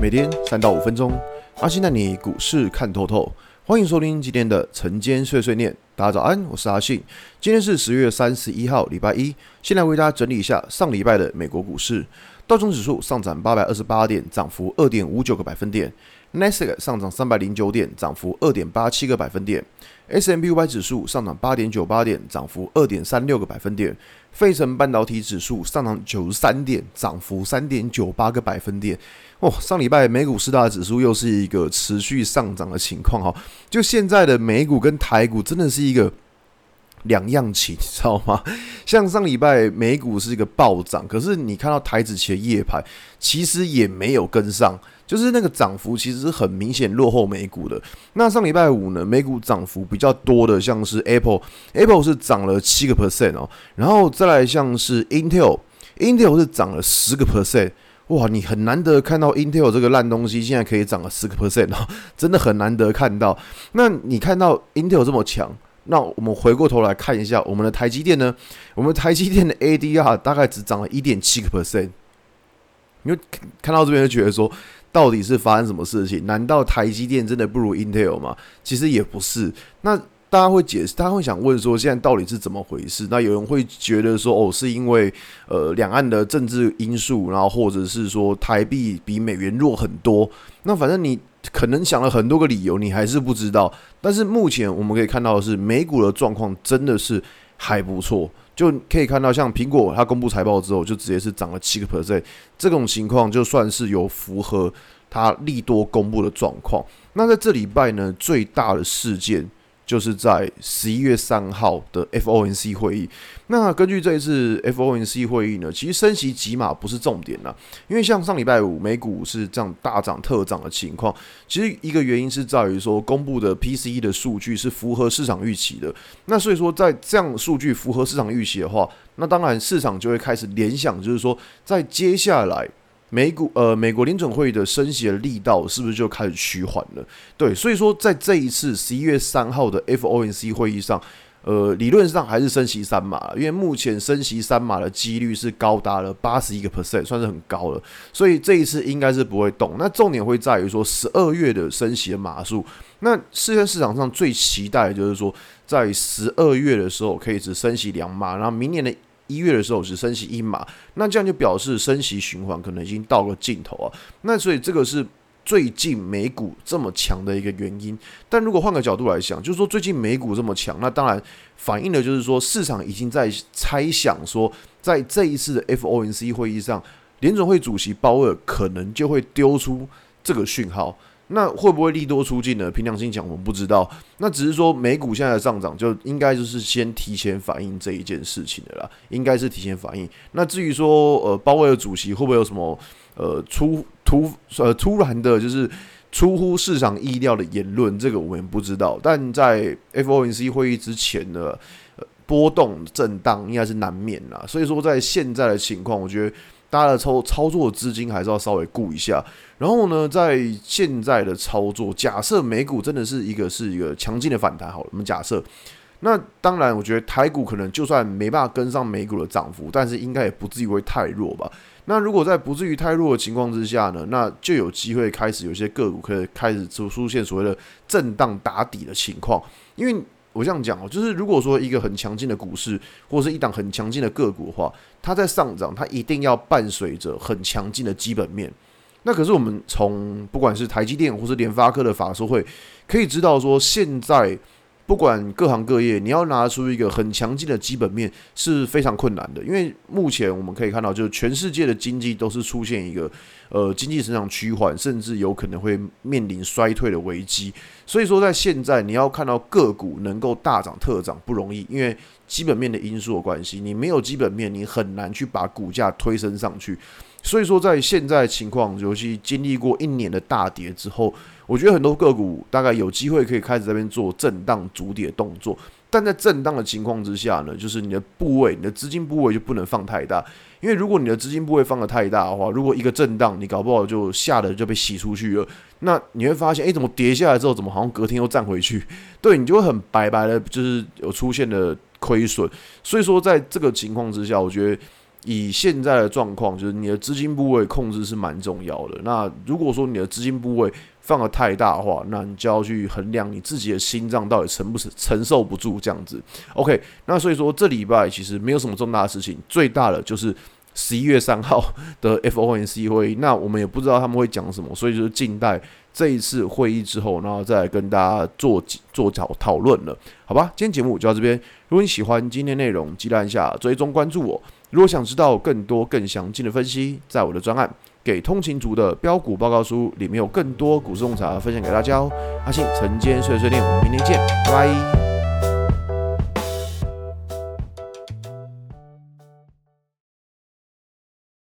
每天三到五分钟，阿信带你股市看透透。欢迎收听今天的晨间碎碎念。大家早安，我是阿信。今天是十月三十一号，礼拜一。先来为大家整理一下上礼拜的美国股市。道琼指数上涨八百二十八点，涨幅二点五九个百分点。纳斯达克上涨三百零九点，涨幅二点八七个百分点。S&P 500指数上涨八点九八点，涨幅二点三六个百分点。费城半导体指数上涨九十三点，涨幅三点九八个百分点。哦，上礼拜美股四大指数又是一个持续上涨的情况哈。就现在的美股跟台股真的是一个两样情，你知道吗？像上礼拜美股是一个暴涨，可是你看到台指期的夜盘，其实也没有跟上。就是那个涨幅其实是很明显落后美股的。那上礼拜五呢，美股涨幅比较多的，像是 Apple，Apple 是涨了七个 percent 哦，然后再来像是 Intel，Intel 是涨了十个 percent。哇，你很难得看到 Intel 这个烂东西现在可以涨了十个 percent 哦，真的很难得看到。那你看到 Intel 这么强，那我们回过头来看一下我们的台积电呢？我们台积电的 ADR 大概只涨了一点七个 percent。你就看到这边就觉得说。到底是发生什么事情？难道台积电真的不如 Intel 吗？其实也不是。那大家会解释，大家会想问说，现在到底是怎么回事？那有人会觉得说，哦，是因为呃两岸的政治因素，然后或者是说台币比美元弱很多。那反正你可能想了很多个理由，你还是不知道。但是目前我们可以看到的是，美股的状况真的是还不错。就可以看到，像苹果它公布财报之后，就直接是涨了七个 percent，这种情况就算是有符合它利多公布的状况。那在这礼拜呢，最大的事件。就是在十一月三号的 FOMC 会议。那根据这一次 FOMC 会议呢，其实升息几码不是重点啦，因为像上礼拜五美股是这样大涨特涨的情况，其实一个原因是在于说公布的 PCE 的数据是符合市场预期的。那所以说在这样数据符合市场预期的话，那当然市场就会开始联想，就是说在接下来。美股呃，美国联准会的升息的力道是不是就开始趋缓了？对，所以说在这一次十一月三号的 FOMC 会议上，呃，理论上还是升息三码，因为目前升息三码的几率是高达了八十一个 percent，算是很高了。所以这一次应该是不会动。那重点会在于说十二月的升息的码数。那现在市场上最期待的就是说，在十二月的时候可以只升息两码，然后明年的。一月的时候只升息一码，那这样就表示升息循环可能已经到了尽头啊。那所以这个是最近美股这么强的一个原因。但如果换个角度来想，就是说最近美股这么强，那当然反映的就是说市场已经在猜想说，在这一次的 FOMC 会议上，联准会主席鲍尔可能就会丢出这个讯号。那会不会利多出尽呢？凭良心讲，我们不知道。那只是说美股现在的上涨，就应该就是先提前反映这一件事情的啦，应该是提前反映。那至于说，呃，鲍威尔主席会不会有什么呃出突呃突然的，就是出乎市场意料的言论，这个我们不知道。但在 FOMC 会议之前呢，呃，波动震荡应该是难免啦。所以说，在现在的情况，我觉得。大家的操操作资金还是要稍微顾一下。然后呢，在现在的操作，假设美股真的是一个是一个强劲的反弹，好了，我们假设。那当然，我觉得台股可能就算没办法跟上美股的涨幅，但是应该也不至于会太弱吧。那如果在不至于太弱的情况之下呢，那就有机会开始有些个股可以开始出出现所谓的震荡打底的情况，因为。我这样讲哦，就是如果说一个很强劲的股市，或是一档很强劲的个股的话，它在上涨，它一定要伴随着很强劲的基本面。那可是我们从不管是台积电或是联发科的法说会，可以知道说现在。不管各行各业，你要拿出一个很强劲的基本面是非常困难的，因为目前我们可以看到，就是全世界的经济都是出现一个呃经济成长趋缓，甚至有可能会面临衰退的危机。所以说，在现在你要看到个股能够大涨特涨不容易，因为基本面的因素的关系，你没有基本面，你很难去把股价推升上去。所以说，在现在情况，尤其经历过一年的大跌之后。我觉得很多个股大概有机会可以开始这边做震荡筑底的动作，但在震荡的情况之下呢，就是你的部位、你的资金部位就不能放太大，因为如果你的资金部位放得太大的话，如果一个震荡，你搞不好就吓得就被洗出去了，那你会发现，诶，怎么跌下来之后，怎么好像隔天又站回去？对，你就会很白白的，就是有出现的亏损。所以说，在这个情况之下，我觉得。以现在的状况，就是你的资金部位控制是蛮重要的。那如果说你的资金部位放得太大的话，那你就要去衡量你自己的心脏到底承不承承受不住这样子。OK，那所以说这礼拜其实没有什么重大的事情，最大的就是十一月三号的 FOMC 会议。那我们也不知道他们会讲什么，所以就是静待这一次会议之后，然后再来跟大家做做讨讨论了，好吧？今天节目就到这边。如果你喜欢今天内容，记得按下追踪关注我。如果想知道更多更详尽的分析，在我的专案《给通勤族的标股报告书》里面有更多股市洞察分享给大家哦。阿信晨间碎碎念，我们明天见，拜拜。